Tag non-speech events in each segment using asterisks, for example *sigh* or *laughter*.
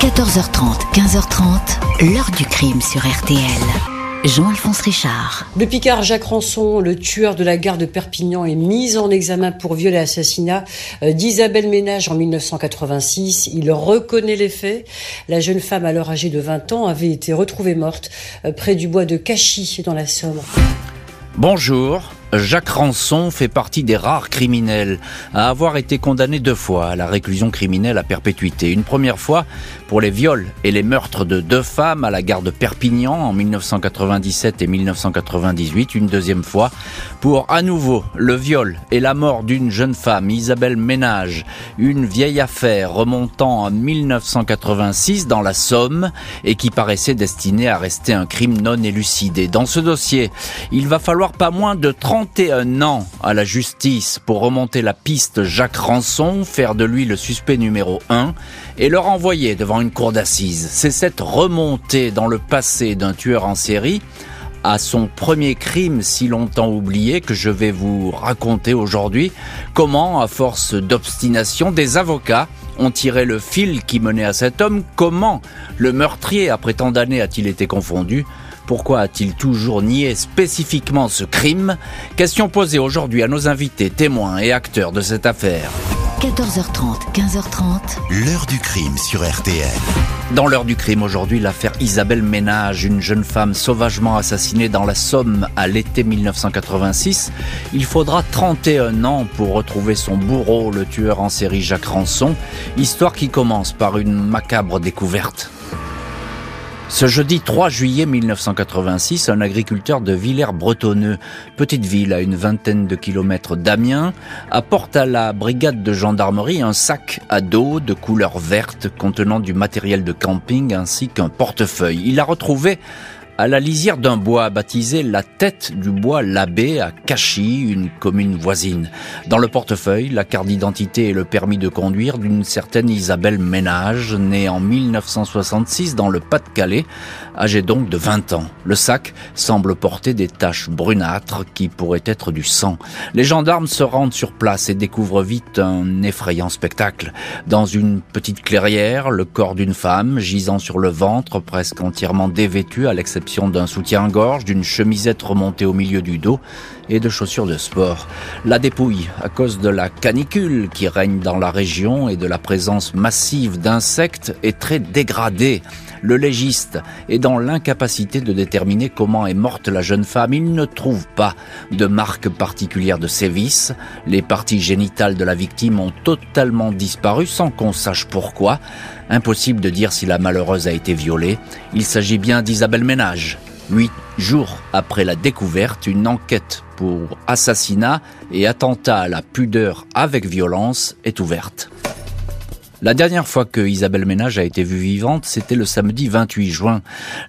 14h30, 15h30, l'heure du crime sur RTL. Jean-Alphonse Richard. Le Picard Jacques Ranson, le tueur de la gare de Perpignan, est mis en examen pour viol et assassinat euh, d'Isabelle Ménage en 1986. Il reconnaît les faits. La jeune femme, alors âgée de 20 ans, avait été retrouvée morte euh, près du bois de Cachy, dans la Somme. Bonjour. Jacques Ranson fait partie des rares criminels à avoir été condamné deux fois à la réclusion criminelle à perpétuité. Une première fois pour les viols et les meurtres de deux femmes à la gare de Perpignan en 1997 et 1998. Une deuxième fois pour à nouveau le viol et la mort d'une jeune femme, Isabelle Ménage. Une vieille affaire remontant en 1986 dans la Somme et qui paraissait destinée à rester un crime non élucidé. Dans ce dossier, il va falloir pas moins de 30 31 ans à la justice pour remonter la piste Jacques Ranson, faire de lui le suspect numéro 1 et le renvoyer devant une cour d'assises. C'est cette remontée dans le passé d'un tueur en série à son premier crime si longtemps oublié que je vais vous raconter aujourd'hui. Comment, à force d'obstination, des avocats ont tiré le fil qui menait à cet homme, comment le meurtrier, après tant d'années, a-t-il été confondu? Pourquoi a-t-il toujours nié spécifiquement ce crime Question posée aujourd'hui à nos invités, témoins et acteurs de cette affaire. 14h30, 15h30. L'heure du crime sur RTL. Dans l'heure du crime aujourd'hui, l'affaire Isabelle Ménage, une jeune femme sauvagement assassinée dans la Somme à l'été 1986. Il faudra 31 ans pour retrouver son bourreau, le tueur en série Jacques Ranson. Histoire qui commence par une macabre découverte. Ce jeudi 3 juillet 1986, un agriculteur de Villers-Bretonneux, petite ville à une vingtaine de kilomètres d'Amiens, apporte à la brigade de gendarmerie un sac à dos de couleur verte contenant du matériel de camping ainsi qu'un portefeuille. Il a retrouvé à la lisière d'un bois baptisé la tête du bois Labbé à Cachy, une commune voisine. Dans le portefeuille, la carte d'identité et le permis de conduire d'une certaine Isabelle Ménage, née en 1966 dans le Pas-de-Calais, âgée donc de 20 ans. Le sac semble porter des taches brunâtres qui pourraient être du sang. Les gendarmes se rendent sur place et découvrent vite un effrayant spectacle. Dans une petite clairière, le corps d'une femme gisant sur le ventre, presque entièrement dévêtue à l'exception d'un soutien-gorge, d'une chemisette remontée au milieu du dos et de chaussures de sport. La dépouille, à cause de la canicule qui règne dans la région et de la présence massive d'insectes, est très dégradée. Le légiste est dans l'incapacité de déterminer comment est morte la jeune femme. Il ne trouve pas de marque particulière de sévices. Les parties génitales de la victime ont totalement disparu sans qu'on sache pourquoi. Impossible de dire si la malheureuse a été violée. Il s'agit bien d'Isabelle Ménage. Huit jours après la découverte, une enquête pour assassinat et attentat à la pudeur avec violence est ouverte. La dernière fois que Isabelle Ménage a été vue vivante, c'était le samedi 28 juin.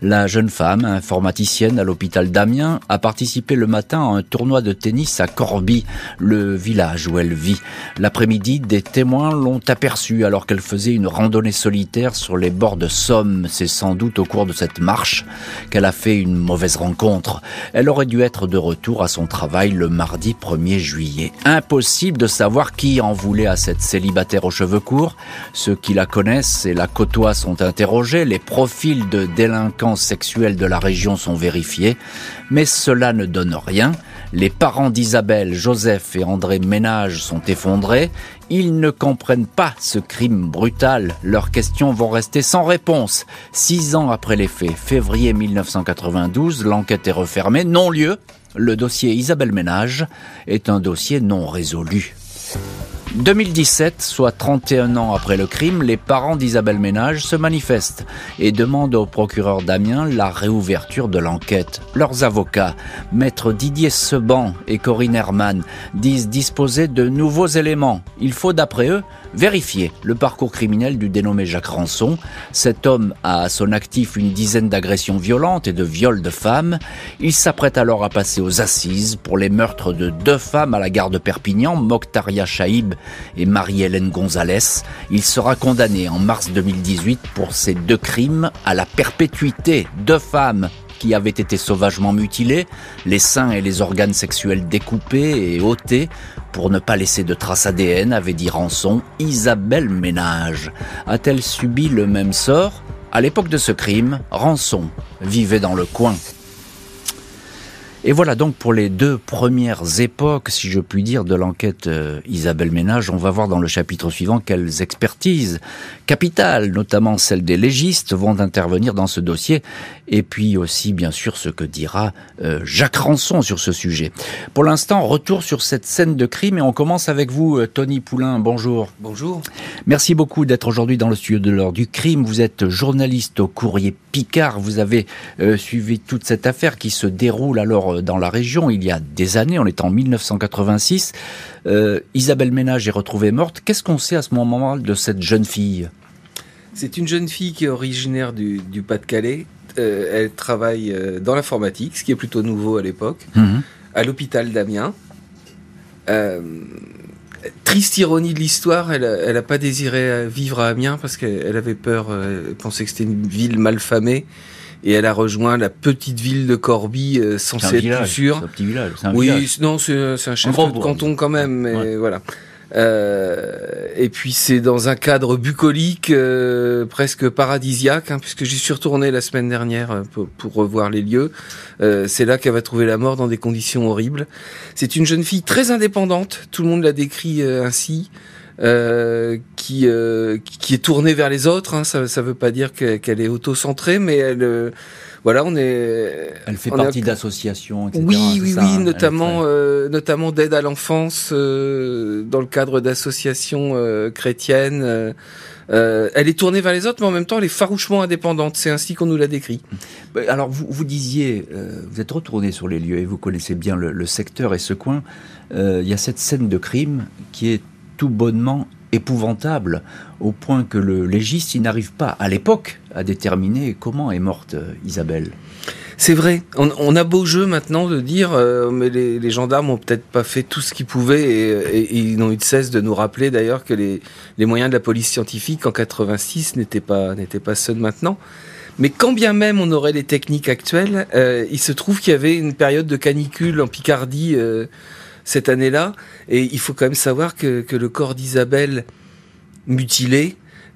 La jeune femme, informaticienne à l'hôpital d'Amiens, a participé le matin à un tournoi de tennis à Corby, le village où elle vit. L'après-midi, des témoins l'ont aperçue alors qu'elle faisait une randonnée solitaire sur les bords de Somme. C'est sans doute au cours de cette marche qu'elle a fait une mauvaise rencontre. Elle aurait dû être de retour à son travail le mardi 1er juillet. Impossible de savoir qui en voulait à cette célibataire aux cheveux courts. Ceux qui la connaissent et la côtoient sont interrogés, les profils de délinquants sexuels de la région sont vérifiés, mais cela ne donne rien. Les parents d'Isabelle, Joseph et André Ménage sont effondrés. Ils ne comprennent pas ce crime brutal. Leurs questions vont rester sans réponse. Six ans après les faits, février 1992, l'enquête est refermée. Non-lieu, le dossier Isabelle Ménage est un dossier non résolu. 2017, soit 31 ans après le crime, les parents d'Isabelle Ménage se manifestent et demandent au procureur Damien la réouverture de l'enquête. Leurs avocats, maître Didier Seban et Corinne Herman, disent disposer de nouveaux éléments. Il faut d'après eux vérifier le parcours criminel du dénommé Jacques Ranson. Cet homme a à son actif une dizaine d'agressions violentes et de viols de femmes. Il s'apprête alors à passer aux assises pour les meurtres de deux femmes à la gare de Perpignan, Mokhtaria Chaïb et Marie-Hélène Gonzalez. Il sera condamné en mars 2018 pour ces deux crimes à la perpétuité. Deux femmes qui avaient été sauvagement mutilés, les seins et les organes sexuels découpés et ôtés pour ne pas laisser de traces ADN, avait dit Rançon. Isabelle Ménage a-t-elle subi le même sort? À l'époque de ce crime, Rançon vivait dans le coin. Et voilà donc pour les deux premières époques, si je puis dire, de l'enquête euh, Isabelle Ménage. On va voir dans le chapitre suivant quelles expertises capitales, notamment celles des légistes, vont intervenir dans ce dossier. Et puis aussi, bien sûr, ce que dira euh, Jacques Rançon sur ce sujet. Pour l'instant, retour sur cette scène de crime et on commence avec vous, euh, Tony Poulain. Bonjour. Bonjour. Merci beaucoup d'être aujourd'hui dans le studio de l'heure du crime. Vous êtes journaliste au courrier Picard. Vous avez suivi toute cette affaire qui se déroule alors euh, dans la région il y a des années, on est en 1986. Euh, Isabelle Ménage est retrouvée morte. Qu'est-ce qu'on sait à ce moment de cette jeune fille? C'est une jeune fille qui est originaire du, Pas-de-Calais. Euh, elle travaille dans l'informatique, ce qui est plutôt nouveau à l'époque, mhm. à l'hôpital d'Amiens. Triste ironie de l'histoire, elle n'a pas désiré vivre à Amiens parce qu'elle avait peur, elle pensait que c'était une ville mal famée et elle a rejoint la petite ville de Corbie euh, sans être village, sûr. C'est un petit village. Un oui, village. non, c'est un chef de canton quand même, mais voilà. Euh, et puis c'est dans un cadre bucolique, euh, presque paradisiaque, hein, puisque j'y suis retourné la semaine dernière euh, pour, revoir les lieux. C'est là qu'elle va trouver la mort dans des conditions horribles. C'est une jeune fille très indépendante, tout le monde la décrit ainsi. Qui qui est tournée vers les autres. Hein. Ça ça veut pas dire qu'elle est auto-centrée, mais elle voilà, on est. Elle fait partie d'associations, etc. Oui, oui, oui, notamment notamment d'aide à l'enfance dans le cadre d'associations chrétiennes. elle est tournée vers les autres, mais en même temps, elle est farouchement indépendante. C'est ainsi qu'on nous l'a décrit. Bah, alors, vous, vous disiez, vous êtes retourné sur les lieux et vous connaissez bien le, le secteur et ce coin. Il y a cette scène de crime qui est tout bonnement épouvantable, au point que le légiste n'arrive pas, à l'époque, à déterminer comment est morte euh, Isabelle. C'est vrai. On, a beau jeu maintenant de dire, euh, mais les, gendarmes ont peut-être pas fait tout ce qu'ils pouvaient et, ils n'ont eu de cesse de nous rappeler d'ailleurs que les, moyens de la police scientifique en 86 n'étaient pas pas ceux de maintenant. Mais quand bien même on aurait les techniques actuelles, euh, il se trouve qu'il y avait une période de canicule en Picardie cette année-là. Et il faut quand même savoir que, le corps d'Isabelle mutilé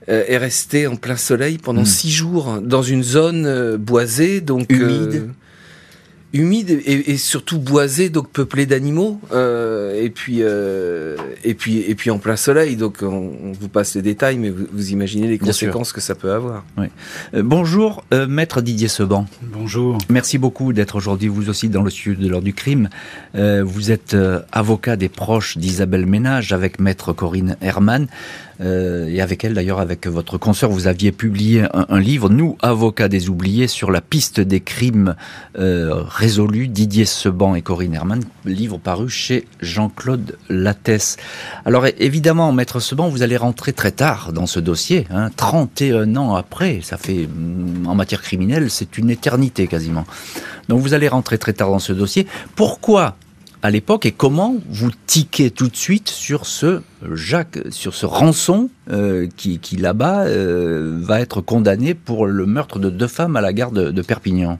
euh, est resté en plein soleil pendant hmm. six jours dans une zone euh, boisée, donc humide. Humide et, surtout boisé, donc peuplé d'animaux, euh, et puis euh, et puis et puis en plein soleil. Donc on, vous passe les détails, mais vous, imaginez les conséquences que ça peut avoir. Oui. Euh, bonjour, maître Didier Seban. Bonjour. Merci beaucoup d'être aujourd'hui vous aussi dans le studio de l'heure du crime. vous êtes avocat des proches d'Isabelle Ménage avec maître Corinne Herman. Euh, et avec elle d'ailleurs, avec votre consoeur, vous aviez publié un, livre, Nous, avocats des oubliés, sur la piste des crimes euh, résolus, Didier Seban et Corinne Herman, livre paru chez Jean-Claude Lattès. Alors évidemment, Maître Seban, vous allez rentrer très tard dans ce dossier, hein, 31 ans après, ça fait, mm, en matière criminelle, c'est une éternité quasiment. Donc vous allez rentrer très tard dans ce dossier. Pourquoi à l'époque et comment vous tiquez tout de suite sur ce Jacques, sur ce rançon euh, qui, là-bas euh, va être condamné pour le meurtre de deux femmes à la gare de Perpignan?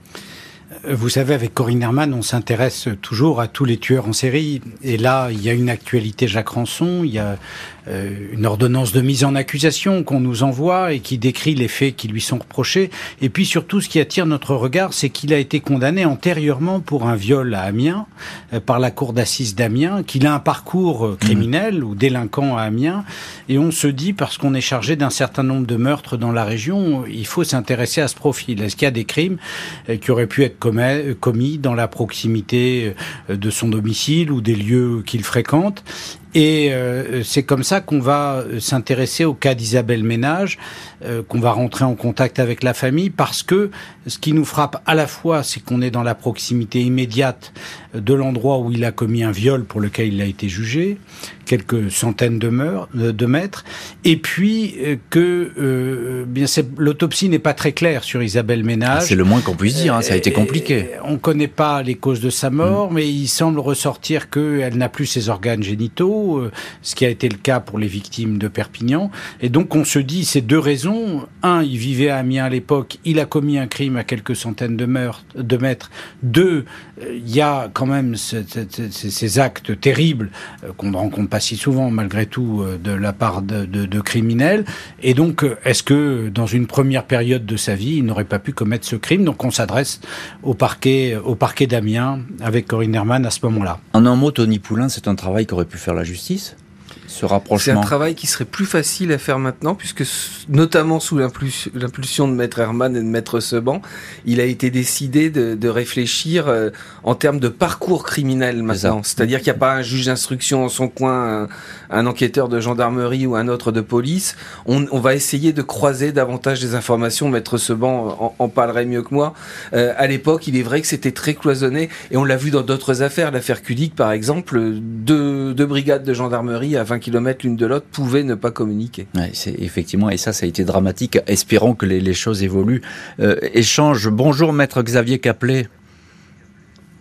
Vous savez, avec Corinne Herman, on s'intéresse toujours à tous les tueurs en série. Et là, il y a une actualité Jacques Rançon, il y a euh, une ordonnance de mise en accusation qu'on nous envoie et qui décrit les faits qui lui sont reprochés. Et puis surtout, ce qui attire notre regard, c'est qu'il a été condamné antérieurement pour un viol à Amiens euh, par la cour d'assises d'Amiens, qu'il a un parcours euh, criminel ou délinquant à Amiens. Et on se dit, parce qu'on est chargé d'un certain nombre de meurtres dans la région, il faut s'intéresser à ce profil. Est-ce qu'il y a des crimes qui auraient pu être commis dans la proximité de son domicile ou des lieux qu'il fréquente? Et euh, c'est comme ça qu'on va s'intéresser au cas d'Isabelle Ménage, euh, qu'on va rentrer en contact avec la famille, parce que ce qui nous frappe à la fois, c'est qu'on est dans la proximité immédiate de l'endroit où il a commis un viol pour lequel il a été jugé, quelques centaines de, de mètres, et puis euh, que bien l'autopsie n'est pas très claire sur Isabelle Ménage. C'est le moins qu'on puisse dire, hein, ça a été compliqué. On ne connaît pas les causes de sa mort, mm. mais il semble ressortir qu'elle n'a plus ses organes génitaux euh, ce qui a été le cas pour les victimes de Perpignan. Et donc on se dit ces deux raisons. Un, il vivait à Amiens à l'époque, il a commis un crime à quelques centaines de, mètres. Deux, euh, il y a quand même ces actes terribles euh, qu'on ne rencontre pas si souvent malgré tout de la part de criminels. Et donc est-ce que dans une première période de sa vie, il n'aurait pas pu commettre ce crime? Donc on s'adresse au parquet, au parquet d'Amiens avec Corinne Herman à ce moment-là. En un mot, Tony Poulain, c'est un travail qu'aurait pu faire la justice justice ce rapprochement C'est un travail qui serait plus facile à faire maintenant, puisque notamment sous l'impulsion de Maître Herman et de Maître Seban, il a été décidé de, de réfléchir euh, en termes de parcours criminel maintenant. C'est-à-dire qu'il n'y a pas un juge d'instruction en son coin, un, un, enquêteur de gendarmerie ou un autre de police. On, on, va essayer de croiser davantage des informations. Maître Seban en, en parlerait mieux que moi. Euh, à l'époque, il est vrai que c'était très cloisonné, et on l'a vu dans d'autres affaires. L'affaire Cudic, par exemple, deux, deux brigades de gendarmerie à 20 kilomètres l'une de l'autre pouvaient ne pas communiquer. Ouais, c'est effectivement, et ça, ça a été dramatique. Espérons que les, les choses évoluent. Euh, échange. Bonjour, maître Xavier Caplet.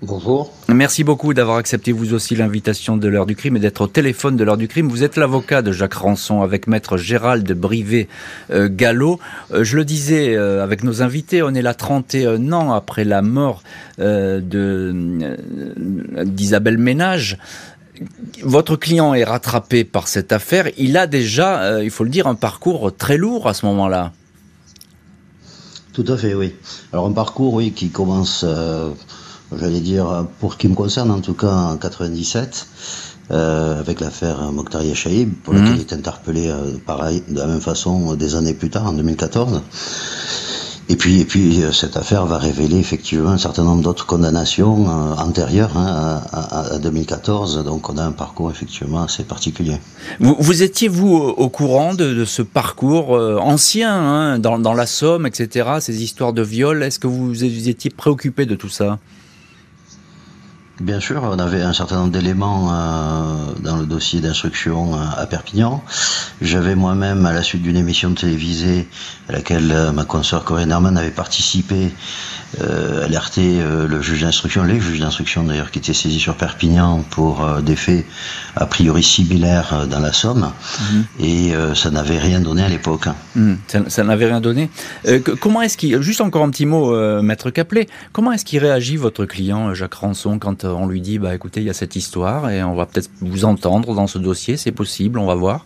Bonjour. Merci beaucoup d'avoir accepté vous aussi l'invitation de l'heure du crime et d'être au téléphone de l'heure du crime. Vous êtes l'avocat de Jacques Ranson avec maître Gérald Brivet euh, Gallo. Euh, je le disais euh, avec nos invités, on est là 31 ans après la mort euh, d'Isabelle Ménage votre client est rattrapé par cette affaire. Il a déjà, euh, il faut le dire, un parcours très lourd à ce moment-là. Tout à fait, oui. Alors un parcours, oui, qui commence, euh, j'allais dire, pour ce qui me concerne en tout cas, en 97, euh, avec l'affaire Mokhtar Yachaïb, pour laquelle mmh. il est interpellé pareil, de la même façon des années plus tard, en 2014. Et puis, et puis cette affaire va révéler effectivement un certain nombre d'autres condamnations euh, antérieures hein, à, à, 2014. Donc on a un parcours effectivement assez particulier. Vous, vous étiez, vous, au courant de, ce parcours euh, ancien, hein, dans, la Somme, etc., ces histoires de viol? Est-ce que vous étiez préoccupé de tout ça? Bien sûr, on avait un certain nombre d'éléments euh, dans le dossier d'instruction euh, à Perpignan. J'avais moi-même, à la suite d'une émission télévisée à laquelle euh, ma consoeur Corinne Herman avait participé, alerté le juge d'instruction, les juges d'instruction d'ailleurs, qui étaient saisis sur Perpignan pour des faits a priori similaires dans la Somme, mmh. et ça n'avait rien donné à l'époque. Mmh, ça, ça n'avait rien donné. comment est-ce qu'il, juste encore un petit mot, maître Caplet, comment est-ce qu'il réagit votre client Jacques Ranson quand on lui dit, bah écoutez, il y a cette histoire et on va peut-être vous entendre dans ce dossier, c'est possible, on va voir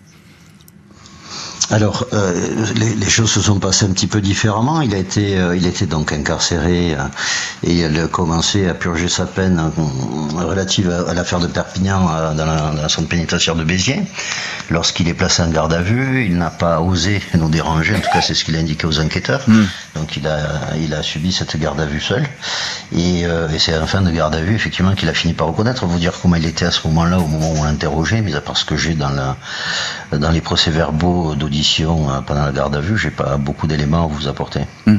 alors, euh, les, les, choses se sont passées un petit peu différemment. Il a été, euh, il était donc incarcéré euh, et il a commencé à purger sa peine relative à, à l'affaire de Perpignan dans la, dans la pénitentiaire de Béziers. Lorsqu'il est placé en garde à vue, il n'a pas osé nous déranger. En tout cas, c'est ce qu'il a indiqué aux enquêteurs. Mm. Donc, il a, il a subi cette garde à vue seul. Et, et c'est en fin de garde à vue, effectivement, qu'il a fini par reconnaître. Vous dire comment il était à ce moment-là, au moment où on l'a interrogé, mis à part ce que j'ai dans la, dans les procès-verbaux d'audition euh, pendant la garde à vue, j'ai pas beaucoup d'éléments à vous apporter. Mmh.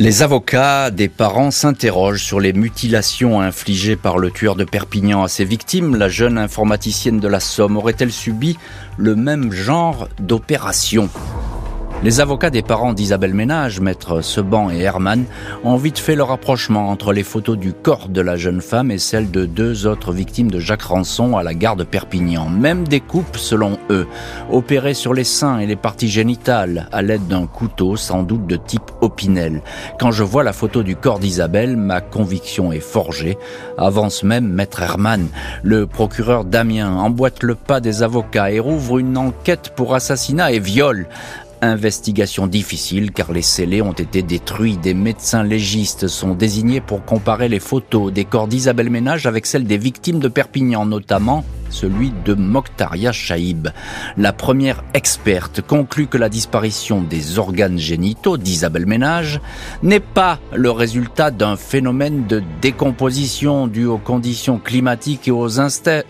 Les avocats des parents s'interrogent sur les mutilations infligées par le tueur de Perpignan à ses victimes. La jeune informaticienne de la Somme aurait-elle subi le même genre d'opération? Les avocats des parents d'Isabelle Ménage, maître Seban et Herman, ont vite fait le rapprochement entre les photos du corps de la jeune femme et celles de deux autres victimes de Jacques Ranson à la gare de Perpignan. Même des coupes, selon eux, opérées sur les seins et les parties génitales à l'aide d'un couteau, sans doute de type Opinel. Quand je vois la photo du corps d'Isabelle, ma conviction est forgée. Avance même maître Herman. Le procureur Damien emboîte le pas des avocats et rouvre une enquête pour assassinat et viol. Investigation difficile car les scellés ont été détruits. Des médecins légistes sont désignés pour comparer les photos des corps d'Isabelle Ménage avec celles des victimes de Perpignan, notamment celui de Mokhtaria Chaïb. La première experte conclut que la disparition des organes génitaux d'Isabelle Ménage n'est pas le résultat d'un phénomène de décomposition dû aux conditions climatiques et aux,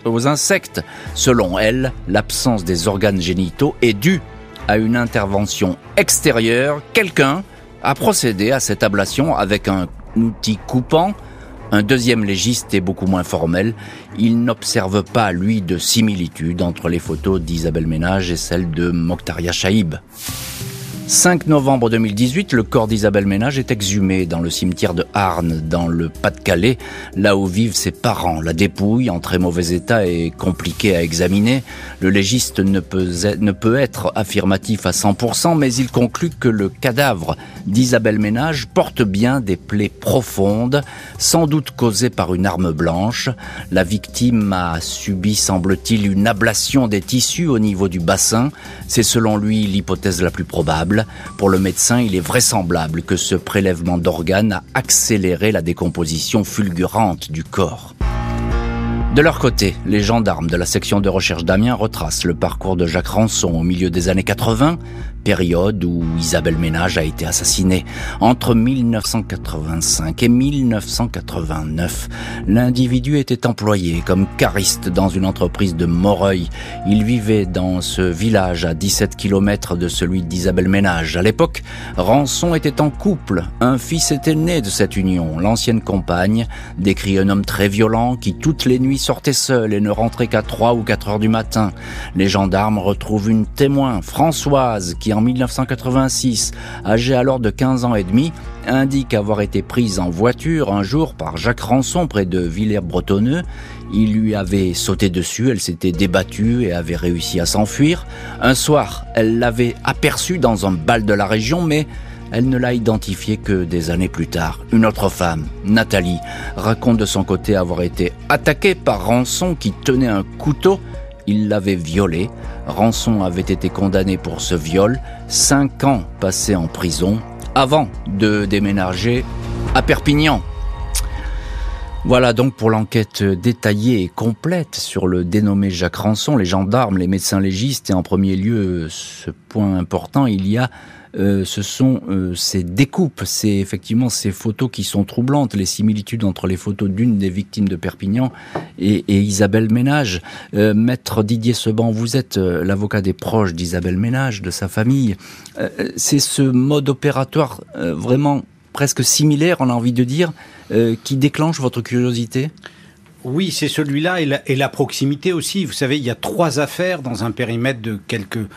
aux insectes. Selon elle, l'absence des organes génitaux est due à une intervention extérieure, quelqu'un a procédé à cette ablation avec un outil coupant. Un deuxième légiste est beaucoup moins formel. Il n'observe pas, lui, de similitude entre les photos d'Isabelle Ménage et celles de Mokhtaria Chaïb. 5 novembre 2018, le corps d'Isabelle Ménage est exhumé dans le cimetière de Arnes, dans le Pas-de-Calais, là où vivent ses parents. La dépouille, en très mauvais état, est compliquée à examiner. Le légiste ne peut, ne peut être affirmatif à 100%, mais il conclut que le cadavre d'Isabelle Ménage porte bien des plaies profondes, sans doute causées par une arme blanche. La victime a subi, semble-t-il, une ablation des tissus au niveau du bassin. C'est selon lui l'hypothèse la plus probable. Pour le médecin, il est vraisemblable que ce prélèvement d'organes a accéléré la décomposition fulgurante du corps. De leur côté, les gendarmes de la section de recherche d'Amiens retracent le parcours de Jacques Rançon au milieu des années 80, période où Isabelle Ménage a été assassinée. Entre 1985 et 1989, l'individu était employé comme cariste dans une entreprise de Moreuil. Il vivait dans ce village à 17 km de celui d'Isabelle Ménage. À l'époque, Rançon était en couple. Un fils était né de cette union. L'ancienne compagne décrit un homme très violent qui toutes les nuits sortait seul et ne rentrait qu'à 3 ou 4 heures du matin. Les gendarmes retrouvent une témoin, Françoise, qui en 1986, âgée alors de 15 ans et demi, indique avoir été prise en voiture un jour par Jacques Rançon près de Villers-Bretonneux. Il lui avait sauté dessus, elle s'était débattue et avait réussi à s'enfuir. Un soir, elle l'avait aperçu dans un bal de la région, mais elle ne l'a identifié que des années plus tard. Une autre femme, Nathalie, raconte de son côté avoir été attaquée par Rançon qui tenait un couteau. Il l'avait violée. Rançon avait été condamné pour ce viol, cinq ans passés en prison, avant de déménager à Perpignan. Voilà donc pour l'enquête détaillée et complète sur le dénommé Jacques Rançon, les gendarmes, les médecins légistes et en premier lieu ce point important, il y a euh, ce sont euh, ces découpes, c'est effectivement ces photos qui sont troublantes, les similitudes entre les photos d'une des victimes de Perpignan et, Isabelle Ménage. Euh, Maître Didier Seban, vous êtes l'avocat des proches d'Isabelle Ménage, de sa famille. c'est ce mode opératoire vraiment presque similaire, on a envie de dire, qui déclenche votre curiosité? Oui, c'est celui-là et la, proximité aussi. Vous savez, il y a trois affaires dans un périmètre de quelques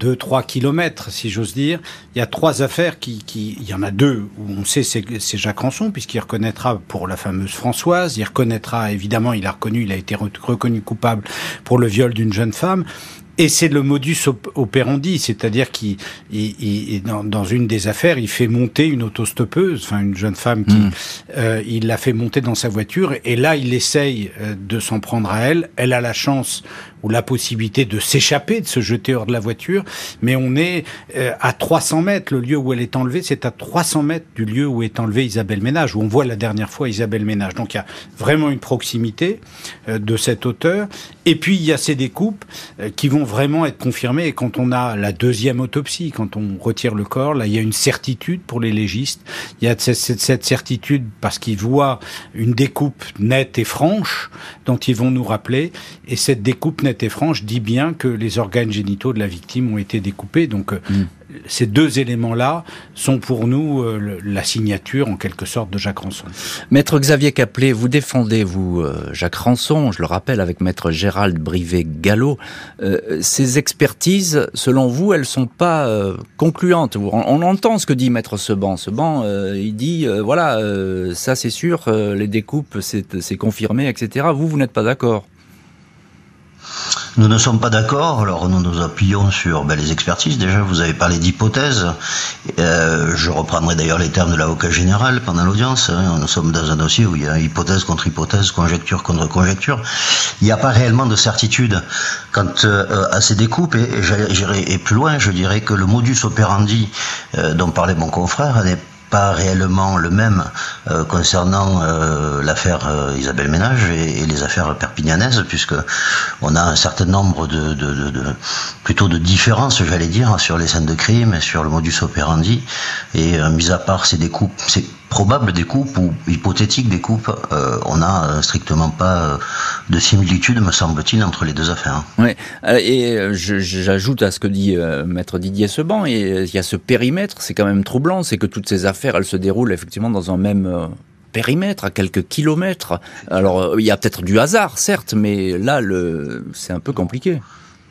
2-3 kilomètres, si j'ose dire. Il y a trois affaires qui, qui, il y en a deux où on sait c'est, c'est Jacques Rançon puisqu'il reconnaîtra pour la fameuse Françoise, il reconnaîtra évidemment, il a reconnu, il a été reconnu coupable pour le viol d'une jeune femme. Et c'est le modus operandi, c'est-à-dire qu'il, dans, dans, une des affaires, il fait monter une autostoppeuse, enfin une jeune femme qui, hmm. euh, il l'a fait monter dans sa voiture, et là il essaye euh, de s'en prendre à elle. Elle a la chance ou la possibilité de s'échapper, de se jeter hors de la voiture, mais on est euh, à 300 mètres, le lieu où elle est enlevée, c'est à 300 mètres du lieu où est enlevée Isabelle Ménage, où on voit la dernière fois Isabelle Ménage. Donc il y a vraiment une proximité euh, de cette hauteur. Et puis il y a ces découpes euh, qui vont vraiment être confirmées. Et quand on a la deuxième autopsie, quand on retire le corps, là il y a une certitude pour les légistes. Il y a cette, cette certitude parce qu'ils voient une découpe nette et franche dont ils vont nous rappeler. Et cette découpe et franche dit bien que les organes génitaux de la victime ont été découpés. Donc euh, mm. ces deux éléments-là sont pour nous euh, la signature en quelque sorte de Jacques Rançon. Maître Xavier Caplet, vous défendez, vous, euh, Jacques Rançon, je le rappelle, avec maître Gérald Brivet-Gallo. ces expertises, selon vous, elles sont pas concluantes. On, entend ce que dit maître Seban. Seban, il dit, voilà, ça c'est sûr, les découpes, c'est confirmé, etc. Vous, vous n'êtes pas d'accord? Nous ne sommes pas d'accord, alors nous nous appuyons sur ben, les expertises. Déjà, vous avez parlé d'hypothèses. Euh, je reprendrai d'ailleurs les termes de l'avocat général pendant l'audience. Hein. Nous sommes dans un dossier où il y a hypothèse contre hypothèse, conjecture contre conjecture. Il n'y a pas réellement de certitude quant euh, à ces découpes. Et, j'irai plus loin, je dirais que le modus operandi euh, dont parlait mon confrère n'est pas réellement le même euh, concernant euh, l'affaire euh, Isabelle Ménage et, les affaires perpignanaises, puisque on a un certain nombre de, de, de, plutôt de différences, j'allais dire, sur les scènes de crime et sur le modus operandi. Et mis à part ces découpes, probable découpes ou hypothétiques découpes, euh, on n'a strictement pas de similitude, me semble-t-il, entre les deux affaires. Oui, et j'ajoute à ce que dit maître Didier Seban, il y a ce périmètre, c'est quand même troublant, c'est que toutes ces affaires elle se déroule effectivement dans un même euh, périmètre, à quelques kilomètres. Alors, euh, il y a peut-être du hasard, certes, mais là, c'est un peu compliqué.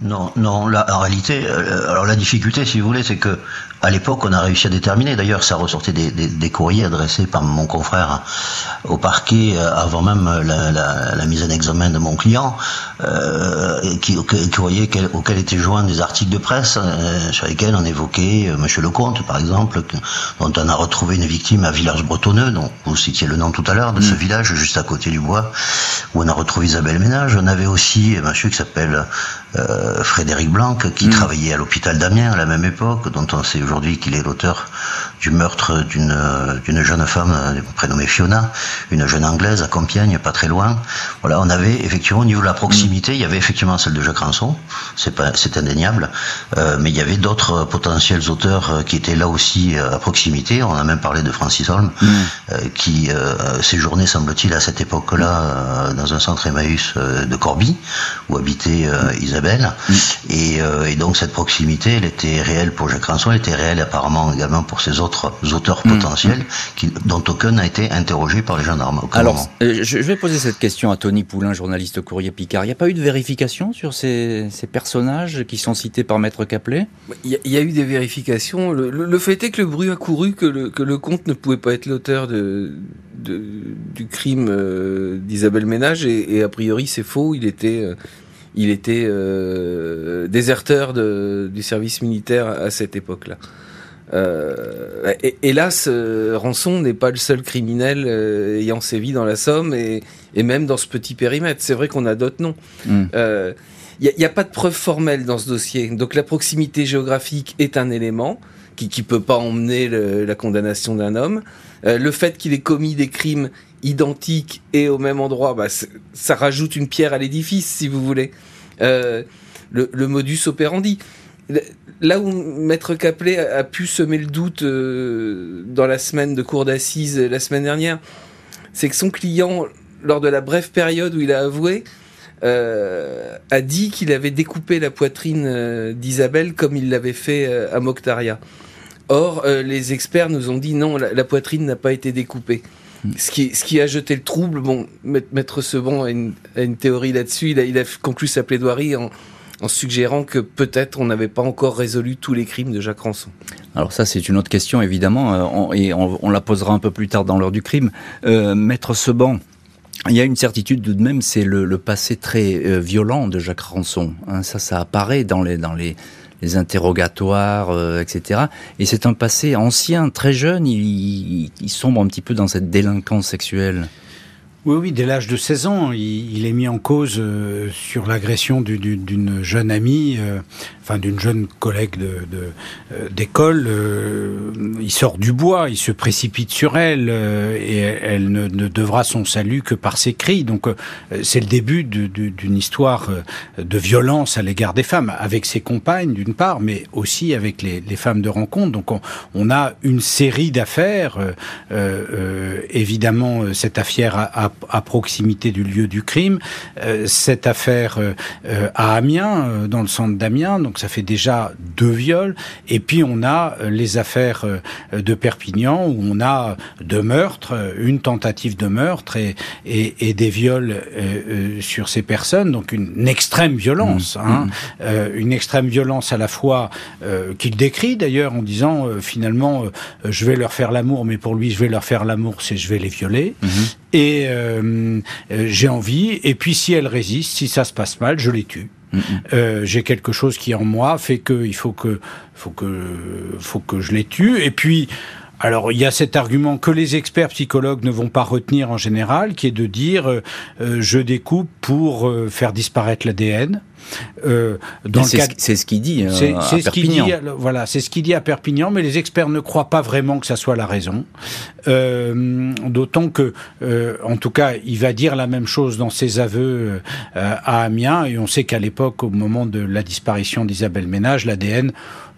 Non, non. Là, en réalité, euh, alors la difficulté, si vous voulez, c'est que à l'époque, on a réussi à déterminer. D'ailleurs, ça ressortait des, des, des, courriers adressés par mon confrère au parquet euh, avant même la, la, la mise en examen de mon client, euh, qui, auquel étaient joints des articles de presse euh, sur lesquels on évoquait euh, Monsieur Lecomte, par exemple, dont on a retrouvé une victime à Villars-Bretonneux, dont vous citiez le nom tout à l'heure, de ce mm. village juste à côté du bois, où on a retrouvé Isabelle Ménage. On avait aussi un monsieur qui s'appelle euh, Frédéric Blanc, qui mm. travaillait à l'hôpital d'Amiens à la même époque, dont on sait aujourd'hui qu'il est l'auteur du meurtre d'une d'une jeune femme euh, prénommée Fiona, une jeune anglaise à Compiègne, pas très loin. Voilà, on avait effectivement au niveau de la proximité, il y avait effectivement celle de Jacques Ranson, c'est indéniable, euh, mais il y avait d'autres potentiels auteurs euh, qui étaient là aussi à proximité. On a même parlé de Francis Holm, mm. qui séjournait semble-t-il à cette époque-là dans un centre Emmaüs de Corbie où habitait Isabelle, mm. et, et, donc cette proximité, elle était réelle pour Jacques Ranson, elle était réelle apparemment également pour ses autres auteurs mm. potentiels, qui, dont aucun n'a été interrogé par les gendarmes. Alors, euh, je vais poser cette question à Tony Poulain, journaliste au Courrier Picard. Il n'y a pas eu de vérification sur ces, ces personnages qui sont cités par Maître Caplet? Il y, a, eu des vérifications. Le, fait est que le bruit a couru que le, que le comte ne pouvait pas être l'auteur de, de, du crime euh, d'Isabelle Ménage, et, et, a priori c'est faux. Il était euh, il était euh, déserteur de, du service militaire à cette époque-là. Euh, hélas, euh, Rançon n'est pas le seul criminel euh, ayant sévi dans la Somme et, et, même dans ce petit périmètre. C'est vrai qu'on a d'autres noms. Il mm. n'y a, a, pas de preuve formelle dans ce dossier. Donc la proximité géographique est un élément qui ne peut pas emmener le, la condamnation d'un homme. le fait qu'il ait commis des crimes identiques et au même endroit, bah, ça rajoute une pierre à l'édifice, si vous voulez. Le, le modus operandi là où Maître Caplet a, pu semer le doute euh, dans la semaine de cour d'assises la semaine dernière, c'est que son client, lors de la brève période où il a avoué, euh, a dit qu'il avait découpé la poitrine euh, d'Isabelle comme il l'avait fait à Mokhtaria. Or, les experts nous ont dit non, la, poitrine n'a pas été découpée. Ce qui, a jeté le trouble, bon, Maître Sebon a une, une théorie là-dessus, il a, conclu sa plaidoirie en, en suggérant que peut-être on n'avait pas encore résolu tous les crimes de Jacques Ranson. Alors ça, c'est une autre question, évidemment, euh, et on, la posera un peu plus tard dans l'heure du crime. Euh, Maître Seban, il y a une certitude tout de même, c'est le, passé très euh, violent de Jacques Ranson. Hein, ça, ça apparaît dans les, dans les, les interrogatoires, euh, etc. Et c'est un passé ancien, très jeune, il, il sombre un petit peu dans cette délinquance sexuelle. Oui, oui, dès l'âge de 16 ans, il, est mis en cause euh, sur l'agression d'une jeune amie, euh, enfin d'une jeune collègue d'école. Euh, il sort du bois, il se précipite sur elle et elle ne, devra son salut que par ses cris. Donc c'est le début d'une histoire de violence à l'égard des femmes, avec ses compagnes d'une part, mais aussi avec les, femmes de rencontre. Donc on, on a une série d'affaires. évidemment, cette affaire a à proximité du lieu du crime. Euh, cette affaire euh, euh, à Amiens, dans le centre d'Amiens, donc ça fait déjà deux viols. Et puis on a les affaires de Perpignan où on a deux meurtres, une tentative de meurtre et, et, et des viols sur ces personnes. Donc une, extrême violence, mmh. hein, mmh. une extrême violence à la fois qu'il décrit d'ailleurs en disant finalement je vais leur faire l'amour, mais pour lui je vais leur faire l'amour, c'est je vais les violer. Mmh. Et euh, euh, j'ai envie. Et puis si elle résiste, si ça se passe mal, je les tue. Euh, j'ai quelque chose qui en moi fait que il faut que faut que faut que je les tue. Et puis alors il y a cet argument que les experts psychologues ne vont pas retenir en général, qui est de dire euh, je découpe pour faire disparaître l'ADN. Euh, c'est ce qu'il dit. Euh, ce qu'il dit. Voilà, c'est ce qu'il dit à Perpignan, mais les experts ne croient pas vraiment que ça soit la raison. Euh, D'autant que, euh, en tout cas, il va dire la même chose dans ses aveux euh, à Amiens, et on sait qu'à l'époque, au moment de la disparition d'Isabelle Ménage, l'ADN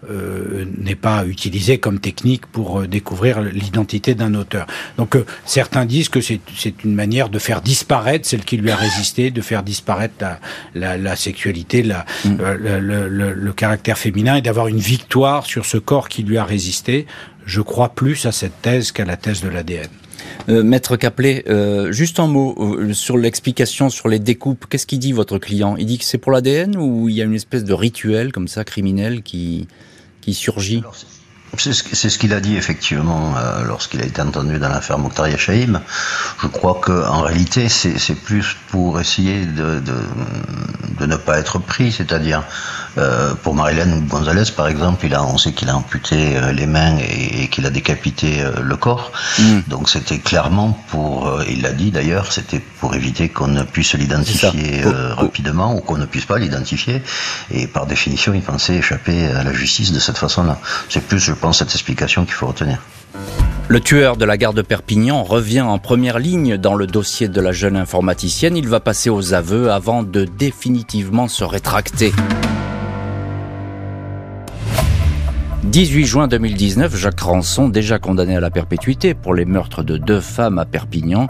euh, n'est pas utilisé comme technique pour euh, découvrir l'identité d'un auteur. Donc euh, certains disent que c'est une manière de faire disparaître celle qui lui a résisté, de faire disparaître la, la, la sexualité, la, mm. le, le, le, caractère féminin et d'avoir une victoire sur ce corps qui lui a résisté. Je crois plus à cette thèse qu'à la thèse de l'ADN. Euh, Maître Caplet, euh, juste un mot euh, sur l'explication sur les découpes. Qu'est-ce qu'il dit votre client? Il dit que c'est pour l'ADN ou il y a une espèce de rituel comme ça criminel qui qui surgit c'est ce, qu'il a dit effectivement euh, lorsqu'il a été entendu dans l'affaire Mokhtar Yachaïm. Je crois qu'en réalité, c'est plus pour essayer de, de, de, ne pas être pris, c'est-à-dire euh, pour Marilène Gonzalez par exemple, il a, on sait qu'il a amputé euh, les mains et, qu'il a décapité le corps. Mm. Donc c'était clairement pour, il l'a dit d'ailleurs, c'était pour éviter qu'on ne puisse l'identifier rapidement ou qu'on ne puisse pas l'identifier. Et par définition, il pensait échapper à la justice de cette façon-là. C'est plus, je pense, cette explication qu'il faut retenir. Le tueur de la gare de Perpignan revient en première ligne dans le dossier de la jeune informaticienne. Il va passer aux aveux avant de définitivement se rétracter. 18 juin 2019, Jacques Ranson, déjà condamné à la perpétuité pour les meurtres de deux femmes à Perpignan,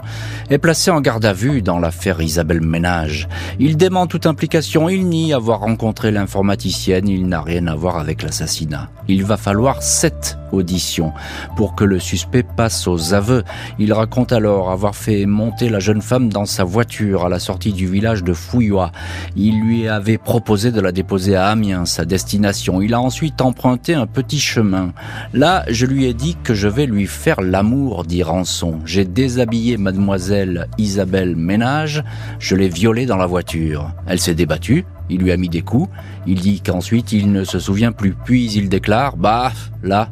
est placé en garde à vue dans l'affaire Isabelle Ménage. Il dément toute implication, il nie avoir rencontré l'informaticienne, il n'a rien à voir avec l'assassinat. Il va falloir sept auditions pour que le suspect passe aux aveux. Il raconte alors avoir fait monter la jeune femme dans sa voiture à la sortie du village de Fouillois. Il lui avait proposé de la déposer à Amiens, sa destination. Il a ensuite emprunté un chemin. Là, je lui ai dit que je vais lui faire l'amour, dit Rançon. J'ai déshabillé mademoiselle Isabelle Ménage, je l'ai violée dans la voiture. Elle s'est débattue, il lui a mis des coups. Il dit qu'ensuite il ne se souvient plus. Puis il déclare, bah, là,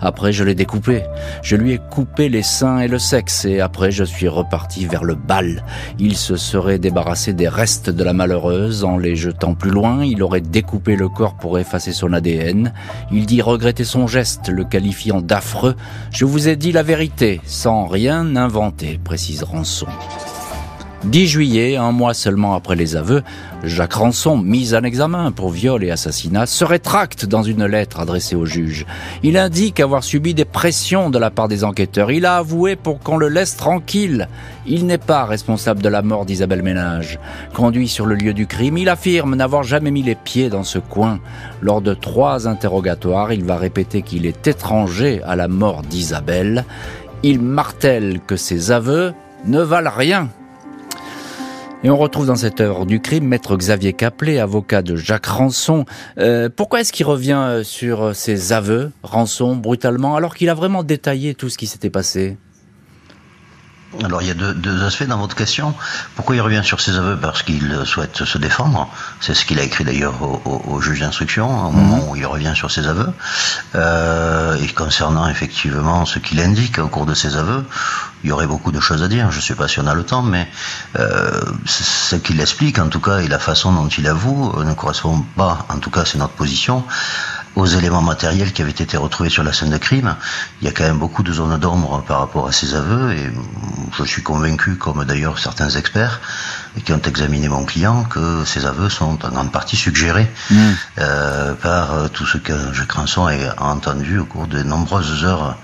après je l'ai découpé. Je lui ai coupé les seins et le sexe et après je suis reparti vers le bal. Il se serait débarrassé des restes de la malheureuse en les jetant plus loin. Il aurait découpé le corps pour effacer son ADN. Il dit regretter son geste, le qualifiant d'affreux. Je vous ai dit la vérité, sans rien inventer, précise Rançon. 10 juillet, un mois seulement après les aveux, Jacques Ranson, mis en examen pour viol et assassinat, se rétracte dans une lettre adressée au juge. Il indique avoir subi des pressions de la part des enquêteurs. Il a avoué pour qu'on le laisse tranquille. Il n'est pas responsable de la mort d'Isabelle Ménage. Conduit sur le lieu du crime, il affirme n'avoir jamais mis les pieds dans ce coin. Lors de trois interrogatoires, il va répéter qu'il est étranger à la mort d'Isabelle. Il martèle que ses aveux ne valent rien et on retrouve dans cette œuvre du crime maître Xavier Caplet, avocat de Jacques Ranson. Euh, pourquoi est-ce qu'il revient euh, sur ses aveux, Ranson, brutalement, alors qu'il a vraiment détaillé tout ce qui s'était passé? Alors il y a deux, aspects dans votre question. Pourquoi il revient sur ses aveux? Parce qu'il souhaite se défendre. C'est ce qu'il a écrit d'ailleurs au, juge d'instruction au moment mhm. où il revient sur ses aveux. Euh, et concernant effectivement ce qu'il indique au cours de ses aveux, il y aurait beaucoup de choses à dire. Je ne sais pas si on a le temps, mais euh, ce qu'il explique en tout cas et la façon dont il avoue ne correspond pas, en tout cas c'est notre position, aux éléments matériels qui avaient été retrouvés sur la scène de crime. Il y a quand même beaucoup de zones d'ombre par rapport à ces aveux et je suis convaincu, comme d'ailleurs certains experts qui ont examiné mon client, que ces aveux sont en grande partie suggérés mmh. euh, par euh, tout ce que je Cranson a entendu au cours de nombreuses heures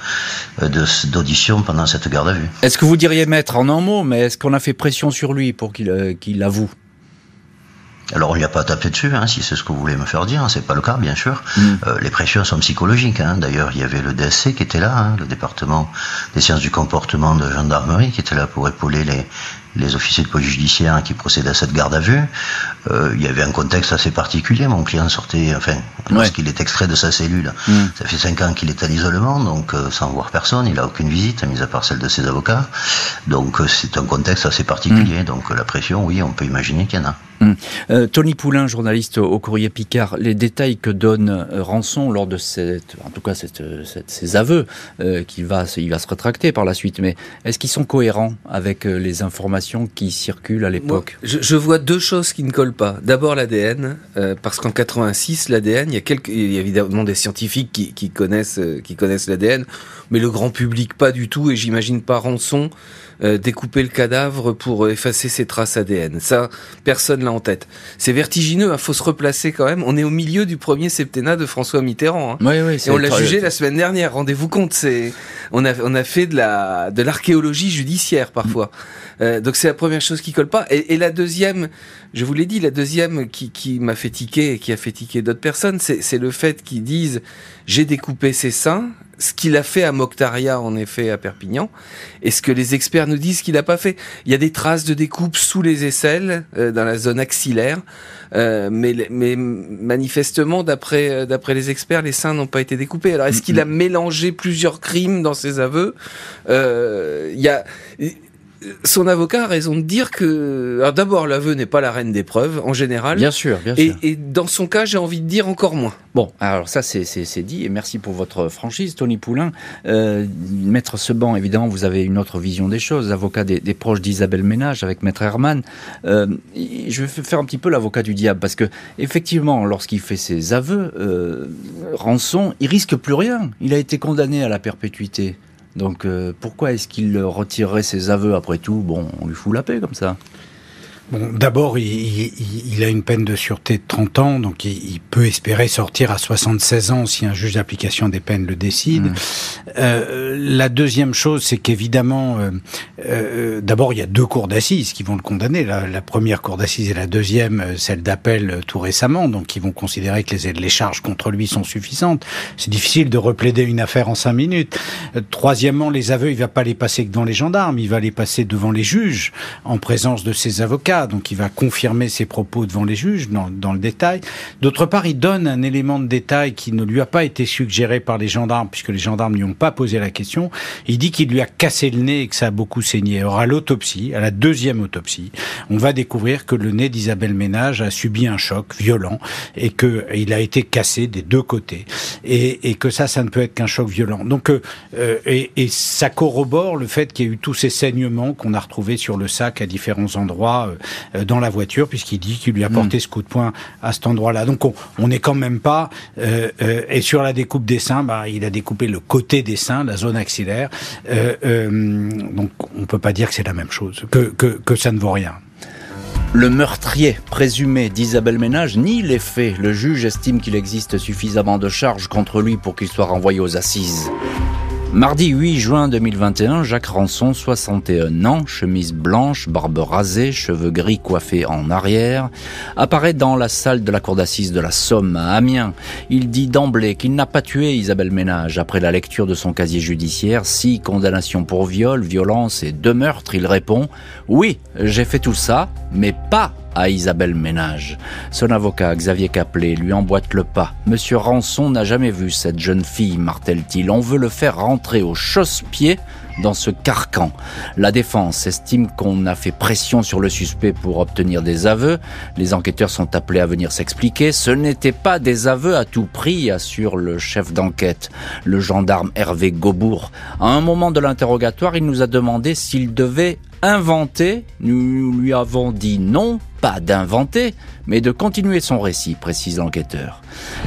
euh, d'audition pendant cette garde à vue. Est-ce que vous diriez maître en un mot, mais est-ce qu'on a fait pression sur lui pour qu'il qu'il avoue? Alors on lui a pas tapé dessus, hein, si c'est ce que vous voulez me faire dire, hein, c'est pas le cas bien sûr. Mm. Euh, les pressions sont psychologiques. Hein. D'ailleurs, il y avait le DSC qui était là, hein, le département des sciences du comportement de gendarmerie, qui était là pour épauler les, les officiers de police judiciaire qui procédaient à cette garde à vue. Euh, il y avait un contexte assez particulier. Mon client sortait, enfin, lorsqu'il est extrait de sa cellule, mm. ça fait cinq ans qu'il est à l'isolement, donc euh, sans voir personne, il a aucune visite, mis à part celle de ses avocats. Donc c'est un contexte assez particulier. Mm. Donc la pression, oui, on peut imaginer qu'il y en a. Mm. Tony Poulain, journaliste au Courrier Picard, les détails que donne Rançon lors de cette, en tout cas cette, ces aveux, qu'il va, il va se rétracter par la suite, mais est-ce qu'ils sont cohérents avec les informations qui circulent à l'époque? je, vois deux choses qui ne collent pas. D'abord l'ADN, euh, parce qu'en 86, l'ADN, il y a quelques, il y a évidemment des scientifiques qui, connaissent, euh, qui connaissent l'ADN, mais le grand public pas du tout, et j'imagine pas rançon euh, découper le cadavre pour effacer ses traces ADN. Ça, personne en tête. C'est vertigineux, il hein, faut se replacer quand même. On est au milieu du premier septennat de François Mitterrand. Hein. Oui, oui, et on l'a jugé la semaine dernière. Rendez-vous compte, c'est on a on a fait de la de l'archéologie judiciaire parfois. Euh, donc c'est la première chose qui colle pas. Et, et la deuxième, je vous l'ai dit, la deuxième qui, qui m'a fait tiquer et qui a fait tiquer d'autres personnes, c'est le fait qu'ils disent j'ai découpé ses seins ce qu'il a fait à Mokhtaria, en effet, à Perpignan, et ce que les experts nous disent qu'il n'a pas fait. Il y a des traces de découpe sous les aisselles, euh, dans la zone axillaire, euh, mais, mais manifestement, d'après d'après les experts, les seins n'ont pas été découpés. Alors, est-ce qu'il a mélangé plusieurs crimes dans ses aveux? Euh, Il y a son avocat a raison de dire que, alors d'abord, l'aveu n'est pas la reine des preuves, en général. Bien sûr, bien sûr. Et, dans son cas, j'ai envie de dire encore moins. Bon, alors ça, c'est dit, et merci pour votre franchise, Tony Poulain. Euh, Maître Seban, évidemment, vous avez une autre vision des choses, avocat des, proches d'Isabelle Ménage avec Maître Herman. Euh, je vais faire un petit peu l'avocat du diable, parce que, effectivement, lorsqu'il fait ses aveux, euh, Rançon, il risque plus rien. Il a été condamné à la perpétuité. Donc euh, pourquoi est-ce qu'il retirerait ses aveux après tout? Bon, on lui fout la paix comme ça. Bon, d'abord, il, a une peine de sûreté de 30 ans, donc il, peut espérer sortir à 76 ans si un juge d'application des peines le décide. Mmh. Euh, la deuxième chose, c'est qu'évidemment, euh, euh, d'abord, il y a deux cours d'assises qui vont le condamner. La, première cour d'assises et la deuxième, celle d'appel tout récemment, donc ils vont considérer que les, les charges contre lui sont suffisantes. C'est difficile de replaider une affaire en cinq minutes. troisièmement, les aveux, il va pas les passer que devant les gendarmes, il va les passer devant les juges en présence de ses avocats donc il va confirmer ses propos devant les juges dans, le détail. D'autre part, il donne un élément de détail qui ne lui a pas été suggéré par les gendarmes, puisque les gendarmes n'y ont pas posé la question. Il dit qu'il lui a cassé le nez et que ça a beaucoup saigné. Or, à l'autopsie, à la deuxième autopsie, on va découvrir que le nez d'Isabelle Ménage a subi un choc violent et qu'il a été cassé des deux côtés. Et, que ça, ça ne peut être qu'un choc violent. Donc, euh, euh, et, ça corrobore le fait qu'il y a eu tous ces saignements qu'on a retrouvés sur le sac à différents endroits euh, dans la voiture, puisqu'il dit qu'il lui a porté hmm. ce coup de poing à cet endroit-là. Donc on n'est quand même pas... Euh, euh, et sur la découpe des seins, bah, il a découpé le côté des seins, la zone axillaire. donc on peut pas dire que c'est la même chose, que, que, que ça ne vaut rien. Le meurtrier présumé d'Isabelle Ménage nie les faits. Le juge estime qu'il existe suffisamment de charges contre lui pour qu'il soit renvoyé aux assises. Mardi 8 juin 2021, Jacques Rançon, 61 ans, chemise blanche, barbe rasée, cheveux gris coiffés en arrière, apparaît dans la salle de la cour d'assises de la Somme à Amiens. Il dit d'emblée qu'il n'a pas tué Isabelle Ménage. Après la lecture de son casier judiciaire, six condamnations pour viol, violence et deux meurtres, il répond « Oui, j'ai fait tout ça, mais pas à Isabelle Ménage. Son avocat, Xavier Caplet, lui emboîte le pas. Monsieur Rançon n'a jamais vu cette jeune fille, martèle-t-il. On veut le faire rentrer au chausse-pied dans ce carcan. La défense estime qu'on a fait pression sur le suspect pour obtenir des aveux. Les enquêteurs sont appelés à venir s'expliquer. Ce n'était pas des aveux à tout prix, assure le chef d'enquête, le gendarme Hervé Gaubourg. À un moment de l'interrogatoire, il nous a demandé s'il devait inventer. Nous lui avons dit non, pas d'inventer, mais de continuer son récit, précise l'enquêteur.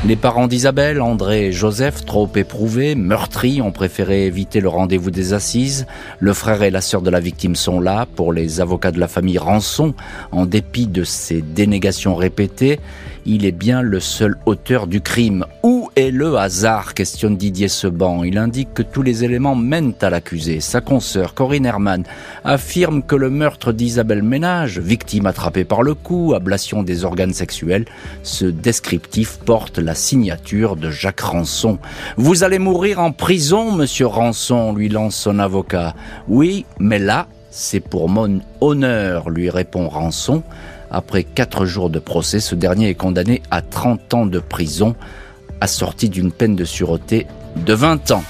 Les parents d'Isabelle, André et Joseph, trop éprouvés, meurtris, ont préféré éviter le rendez-vous des assises. Le frère et la sœur de la victime sont là pour les avocats de la famille Rançon, en dépit de ces dénégations répétées il est bien le seul auteur du crime. Où est le hasard questionne Didier Seban. Il indique que tous les éléments mènent à l'accusé. Sa consoeur, Corinne Herman, affirme que le meurtre d'Isabelle Ménage, victime attrapée par le cou, ablation des organes sexuels, ce descriptif porte la signature de Jacques Rançon. Vous allez mourir en prison, monsieur Rançon, lui lance son avocat. Oui, mais là, c'est pour mon honneur, lui répond Rançon. Après quatre jours de procès, ce dernier est condamné à 30 ans de prison, assorti d'une peine de sûreté de 20 ans.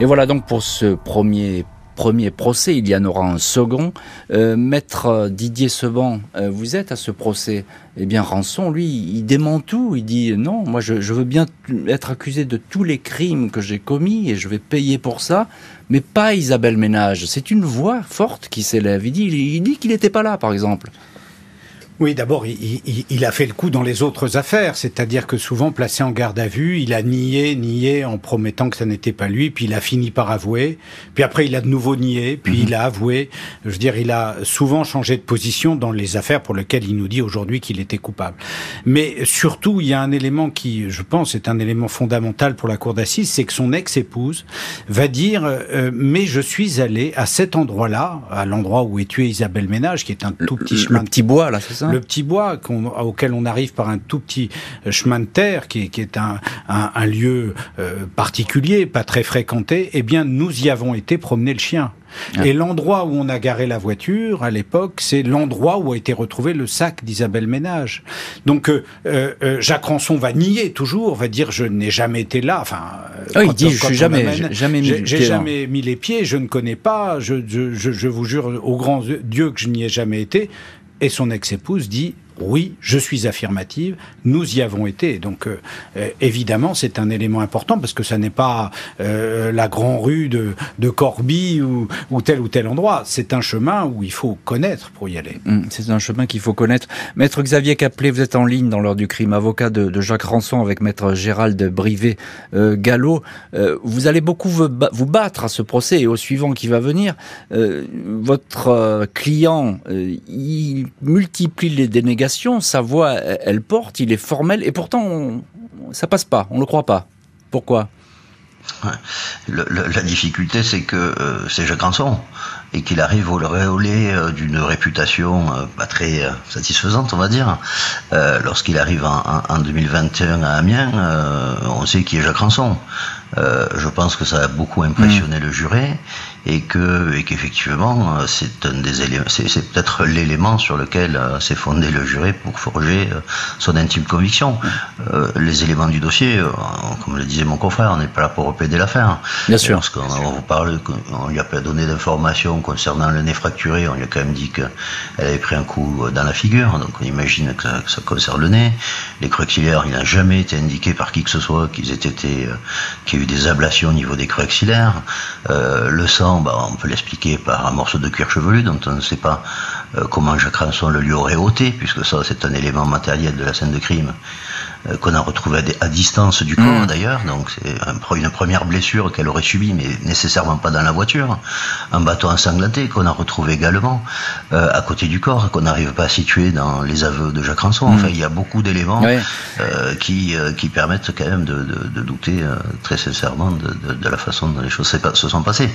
Et voilà donc pour ce premier premier procès, il y en aura un second. Euh, maître Didier Seban, euh, vous êtes à ce procès. Eh bien, Rançon, lui, il dément tout. Il dit non, moi, je, veux bien être accusé de tous les crimes que j'ai commis et je vais payer pour ça, mais pas Isabelle Ménage. C'est une voix forte qui s'élève. Il dit, il dit qu'il n'était pas là, par exemple. Oui, d'abord, il, a fait le coup dans les autres affaires, c'est-à-dire que souvent placé en garde à vue, il a nié, nié en promettant que ça n'était pas lui, puis il a fini par avouer, puis après il a de nouveau nié, puis mhm. il a avoué. Je veux dire, il a souvent changé de position dans les affaires pour lesquelles il nous dit aujourd'hui qu'il était coupable. Mais surtout, il y a un élément qui, je pense, est un élément fondamental pour la cour d'assises, c'est que son ex-épouse va dire euh, mais je suis allé à cet endroit-là, à l'endroit où est tuée Isabelle Ménage, qui est un tout petit chemin, le petit bois là, c'est ça le, le, petit bois auquel on arrive par un tout petit chemin de terre, qui, qui est un, un, un lieu particulier, pas très fréquenté. Eh bien, nous y avons été promener le chien. Ah. Et l'endroit où on a garé la voiture, à l'époque, c'est l'endroit où a été retrouvé le sac d'Isabelle Ménage. Donc euh, euh, euh, Jacques Ranson va nier toujours, va dire je n'ai jamais été là. Enfin, oh, il dit je suis jamais, jamais mis, j'ai jamais mis les pieds, je ne connais pas. Je, je, je, je vous jure au grand Dieu que je n'y ai jamais été. Et son ex-épouse dit oui, je suis affirmative, nous y avons été. Donc euh, euh, évidemment, c'est un élément important parce que ça n'est pas euh, la grande rue de, Corbie ou, tel ou tel endroit. C'est un chemin où il faut connaître pour y aller. Hum, c'est un chemin qu'il faut connaître. Maître Xavier Caplet, vous êtes en ligne dans l'heure du crime, avocat de, de, Jacques Ranson avec Maître Gérald Brivet-Gallo. vous allez beaucoup vous, battre à ce procès et au suivant qui va venir. votre client, il multiplie les dénégations sa voix, elle porte, il est formel, et pourtant, ça passe pas, on le croit pas. Pourquoi? La difficulté, c'est que euh, c'est Jacques Ranson et qu'il arrive au réolé euh, d'une réputation euh, pas très satisfaisante, on va dire. Lorsqu'il arrive en, 2021 à Amiens, on sait qui est Jacques Ranson. je pense que ça a beaucoup impressionné mm. le juré et que et qu'effectivement euh, c'est un des éléments, c'est, peut-être l'élément sur lequel euh, s'est fondé le jury pour forger euh, son intime conviction. les éléments du dossier, comme le disait mon confrère, on n'est pas là pour repéder l'affaire. Bien sûr. Parce qu'on vous parle, on lui a pas donné d'informations concernant le nez fracturé, on lui a quand même dit qu'elle avait pris un coup dans la figure, donc on imagine que ça, concerne le nez. Les cruxillaires, il n'a jamais été indiqué par qui que ce soit qu'ils aient été, qu'il y a eu des ablations au niveau des cruxillaires. le sang bah, on peut l'expliquer par un morceau de cuir chevelu dont on ne sait pas euh, comment Jacques Ranson le lui aurait ôté, puisque ça c'est un élément matériel de la scène de crime. Euh, qu'on a retrouvé à, distance du corps mm. d'ailleurs, donc c'est une première blessure qu'elle aurait subie, mais nécessairement pas dans la voiture. Un bâton ensanglanté qu'on a retrouvé également euh, à côté du corps, qu'on n'arrive pas à situer dans les aveux de Jacques Ranson. Enfin, mm. il y a beaucoup d'éléments euh, qui, euh, qui permettent quand même de, de, de douter très sincèrement de, de, la façon dont les choses se sont passées.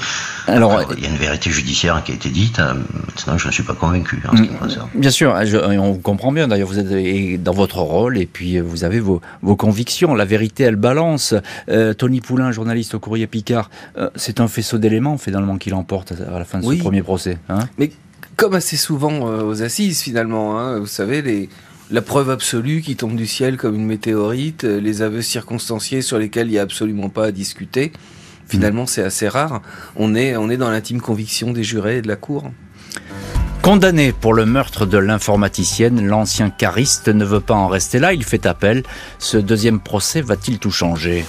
Alors, il y a une vérité judiciaire qui a été dite. maintenant, je ne suis pas convaincu en ce qui me concerne. Bien sûr, je, on comprend bien. D'ailleurs, vous êtes dans votre rôle et puis vous avez vos, convictions. La vérité, elle balance. Euh, Tony Poulain, journaliste au Courrier Picard, euh, c'est un faisceau d'éléments finalement qu'il emporte à la fin de ce premier procès. Hein Mais comme assez souvent euh, aux assises finalement, hein, vous savez, les, la preuve absolue qui tombe du ciel comme une météorite, les aveux circonstanciés sur lesquels il n'y a absolument pas à discuter. Finalement, c'est assez rare. On est, on est dans l'intime conviction des jurés et de la Cour. Condamné pour le meurtre de l'informaticienne, l'ancien cariste ne veut pas en rester là, il fait appel. Ce deuxième procès va-t-il tout changer?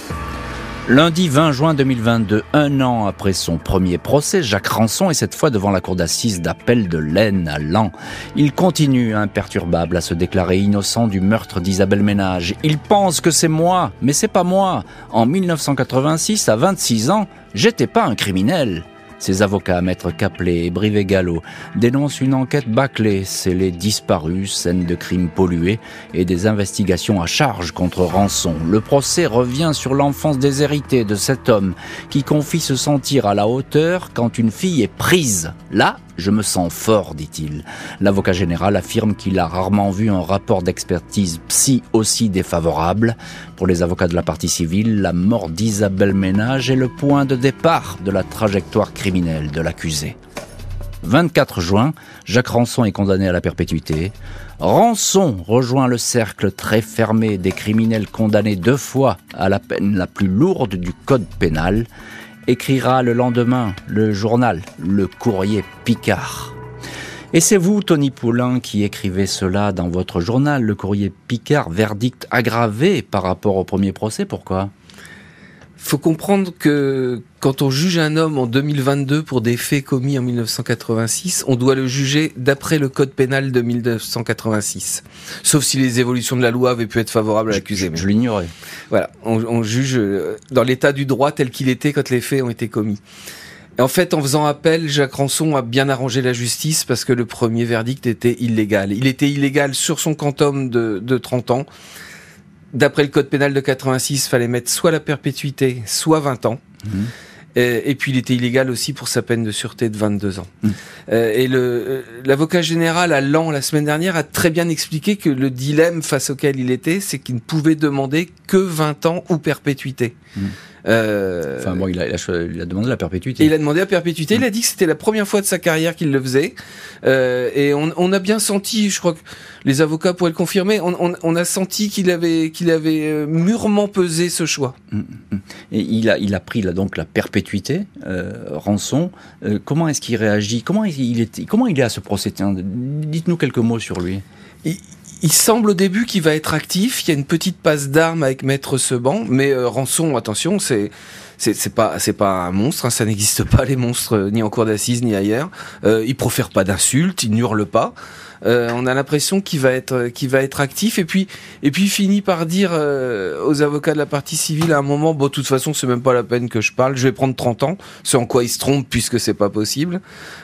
Lundi 20 juin 2022, un an après son premier procès, Jacques Ranson est cette fois devant la cour d'assises d'appel de l'Aisne à Lens. Il continue imperturbable à se déclarer innocent du meurtre d'Isabelle Ménage. Il pense que c'est moi, mais c'est pas moi. En 1986, à 26 ans, j'étais pas un criminel. Ses avocats, Maître Caplet et Brivet-Gallo, dénoncent une enquête bâclée, scellée disparue, scène de crimes pollués et des investigations à charge contre rançon. Le procès revient sur l'enfance déshéritée de cet homme qui confie se sentir à la hauteur quand une fille est prise. Là, je me sens fort, dit-il. L'avocat général affirme qu'il a rarement vu un rapport d'expertise psy aussi défavorable. Pour les avocats de la partie civile, la mort d'Isabelle Ménage est le point de départ de la trajectoire criminelle de l'accusé. 24 juin, Jacques Ranson est condamné à la perpétuité. Rançon rejoint le cercle très fermé des criminels condamnés deux fois à la peine la plus lourde du code pénal écrira le lendemain le journal Le Courrier Picard. Et c'est vous, Tony Poulain, qui écrivez cela dans votre journal, Le Courrier Picard, verdict aggravé par rapport au premier procès, pourquoi? Faut comprendre que quand on juge un homme en 2022 pour des faits commis en 1986, on doit le juger d'après le code pénal de 1986. Sauf si les évolutions de la loi avaient pu être favorables à l'accusé. Je, l'ignorais. Voilà, on, juge euh, dans l'état du droit tel qu'il était quand les faits ont été commis. Et en fait, en faisant appel, Jacques Ranson a bien arrangé la justice parce que le premier verdict était illégal. Il était illégal sur son quantum de, de 30 ans D'après le code pénal de 86, fallait mettre soit la perpétuité, soit 20 ans. Mhm. Et, puis il était illégal aussi pour sa peine de sûreté de 22 ans. Mmh. et le l'avocat général à Lan la semaine dernière a très bien expliqué que le dilemme face auquel il était, c'est qu'il ne pouvait demander que 20 ans ou perpétuité. Mmh. Euh, enfin bon, il a, il a, demandé la perpétuité. il a demandé la perpétuité. Il a dit que c'était la première fois de sa carrière qu'il le faisait. Euh, et on, on, a bien senti, je crois que les avocats pourraient le confirmer, on, on, on a senti qu'il avait, qu'il avait euh, mûrement pesé ce choix. Mm, mm, mm. Et il a, il a pris là, donc la perpétuité, euh, Rançon. Euh, comment est-ce qu'il réagit? Comment il, est, comment il est à ce procès? Dites-nous quelques mots sur lui il semble au début qu'il va être actif. Il y a une petite passe d'armes avec Maître Seban, mais euh, Rançon, attention, c'est c'est pas c'est pas un monstre, hein, ça n'existe pas les monstres euh, ni en cour d'assises ni ailleurs. Euh, il profère pas d'insultes, il n'hurle pas. Euh, on a l'impression qu'il va être qu'il va être actif. Et puis et puis il finit par dire euh, aux avocats de la partie civile à un moment bon de toute façon c'est même pas la peine que je parle je vais prendre 30 ans. C'est en quoi il se trompe puisque c'est pas possible.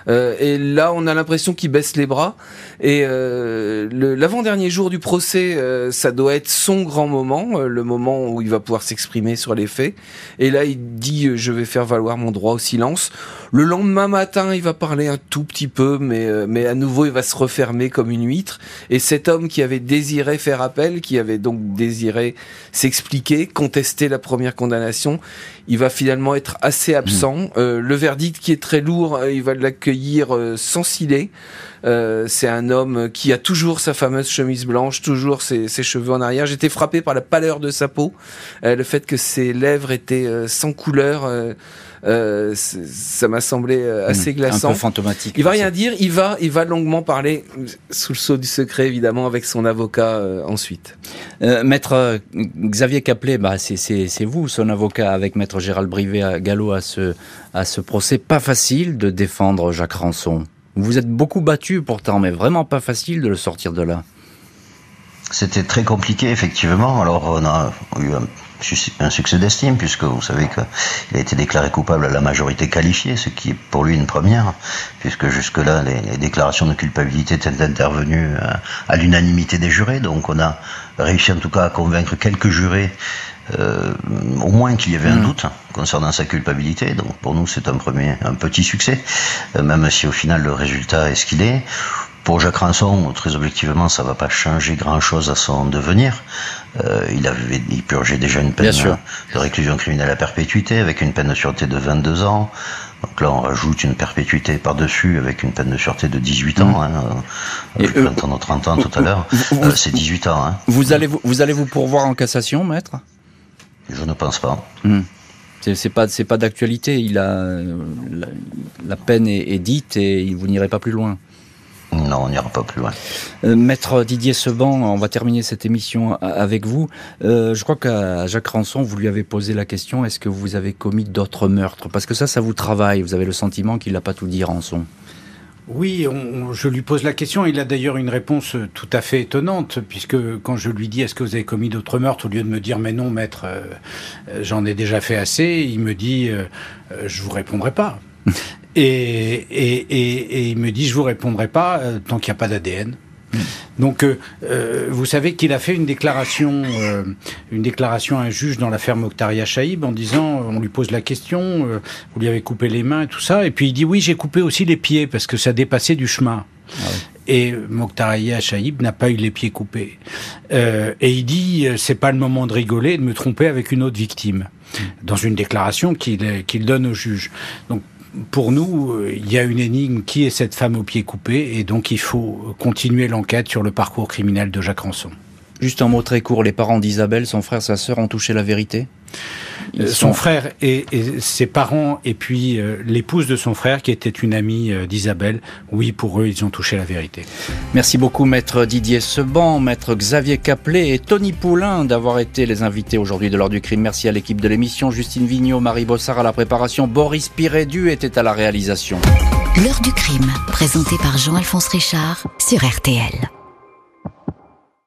Euh, et là on a l'impression qu'il baisse les bras. Et l'avant-dernier jour du procès ça doit être son grand moment le moment où il va pouvoir s'exprimer sur les faits. Et là il dit je vais faire valoir mon droit au silence le lendemain matin il va parler un tout petit peu mais mais à nouveau il va se refermer comme une huître. Et cet homme qui avait désiré faire appel, qui avait donc désiré s'expliquer, contester la première condamnation, il va finalement être assez absent. Mmh. Euh, le verdict qui est très lourd, euh, il va l'accueillir euh, sans ciller. C'est un homme qui a toujours sa fameuse chemise blanche, toujours ses, ses cheveux en arrière. J'étais frappé par la pâleur de sa peau, le fait que ses lèvres étaient sans couleur. Euh, ça m'a semblé euh, assez glaçant. Un peu fantomatique. Il va rien dire, il va, il va longuement parler sous le sceau du secret évidemment avec son avocat euh, ensuite. maître Xavier Caplet, bah c'est vous, son avocat, avec maître Gérald Brivet à Gallo à ce à ce procès. Pas facile de défendre Jacques Rançon. Vous êtes beaucoup battu pourtant, mais vraiment pas facile de le sortir de là. C'était très compliqué, effectivement. Alors, on a eu un un succès d'estime, puisque vous savez qu'il a été déclaré coupable à la majorité qualifiée, ce qui est pour lui une première, puisque jusque-là, les, déclarations de culpabilité étaient intervenues à, l'unanimité des jurés. Donc on a réussi en tout cas à convaincre quelques jurés euh, au moins qu'il y avait un mm. doute concernant sa culpabilité. Donc pour nous, c'est un premier, un petit succès, euh, même si au final le résultat est ce qu'il est. Pour Jacques Ranson, très objectivement, ça va pas changer grand-chose à son devenir. Euh, il avait il purgeait déjà une peine de réclusion criminelle à perpétuité avec une peine de sûreté de 22 ans. Donc là, on rajoute une perpétuité par-dessus avec une peine de sûreté de 18 ans. Mmh. Hein. Et euh, 20 ans, 30 ans tout à l'heure. Euh, c'est 18 ans. Hein. Vous allez vous, vous allez vous pourvoir en cassation, maître? Je ne pense pas. Mmh. C'est pas c'est pas d'actualité. Il a la, peine est, est, dite et vous n'irez pas plus loin. Non, on n'ira pas plus loin. Euh, Maître Didier Seban, on va terminer cette émission avec vous. Euh, je crois qu'à Jacques Ranson, vous lui avez posé la question est-ce que vous avez commis d'autres meurtres? Parce que ça, ça vous travaille. Vous avez le sentiment qu'il n'a pas tout dit, Ranson. Oui, je lui pose la question. Il a d'ailleurs une réponse tout à fait étonnante, puisque quand je lui dis est-ce que vous avez commis d'autres meurtres, au lieu de me dire mais non, maître, euh, j'en ai déjà fait assez, il me dit je vous répondrai pas. *laughs* Et, et, et, et, il me dit, je vous répondrai pas euh, tant qu'il n'y a pas d'ADN. Donc, euh, euh, vous savez qu'il a fait une déclaration, euh, une déclaration à un juge dans l'affaire Mokhtaria Chaïb en disant, on lui pose la question, vous lui avez coupé les mains et tout ça, et puis il dit oui, j'ai coupé aussi les pieds parce que ça dépassait du chemin. Ah et Mokhtaria Chaïb n'a pas eu les pieds coupés. et il dit, c'est pas le moment de rigoler, de me tromper avec une autre victime, dans une déclaration qu'il qu'il donne au juge. Donc pour nous, euh, il y a une énigme. Qui est cette femme au pied coupé Et donc, il faut continuer l'enquête sur le parcours criminel de Jacques Ranson. Juste un mot très court. Les parents d'Isabelle, son frère, sa sœur ont touché la vérité? Euh, son frère et, ses parents et puis euh, l'épouse de son frère qui était une amie euh, d'Isabelle, oui, pour eux, ils ont touché la vérité. Merci beaucoup, maître Didier Seban, maître Xavier Caplet et Tony Poulain d'avoir été les invités aujourd'hui de l'heure du crime. Merci à l'équipe de l'émission, Justine Vignot, Marie Bossard à la préparation, Boris Pirédu était à la réalisation. L'heure du crime, présenté par Jean-Alphonse Richard sur RTL.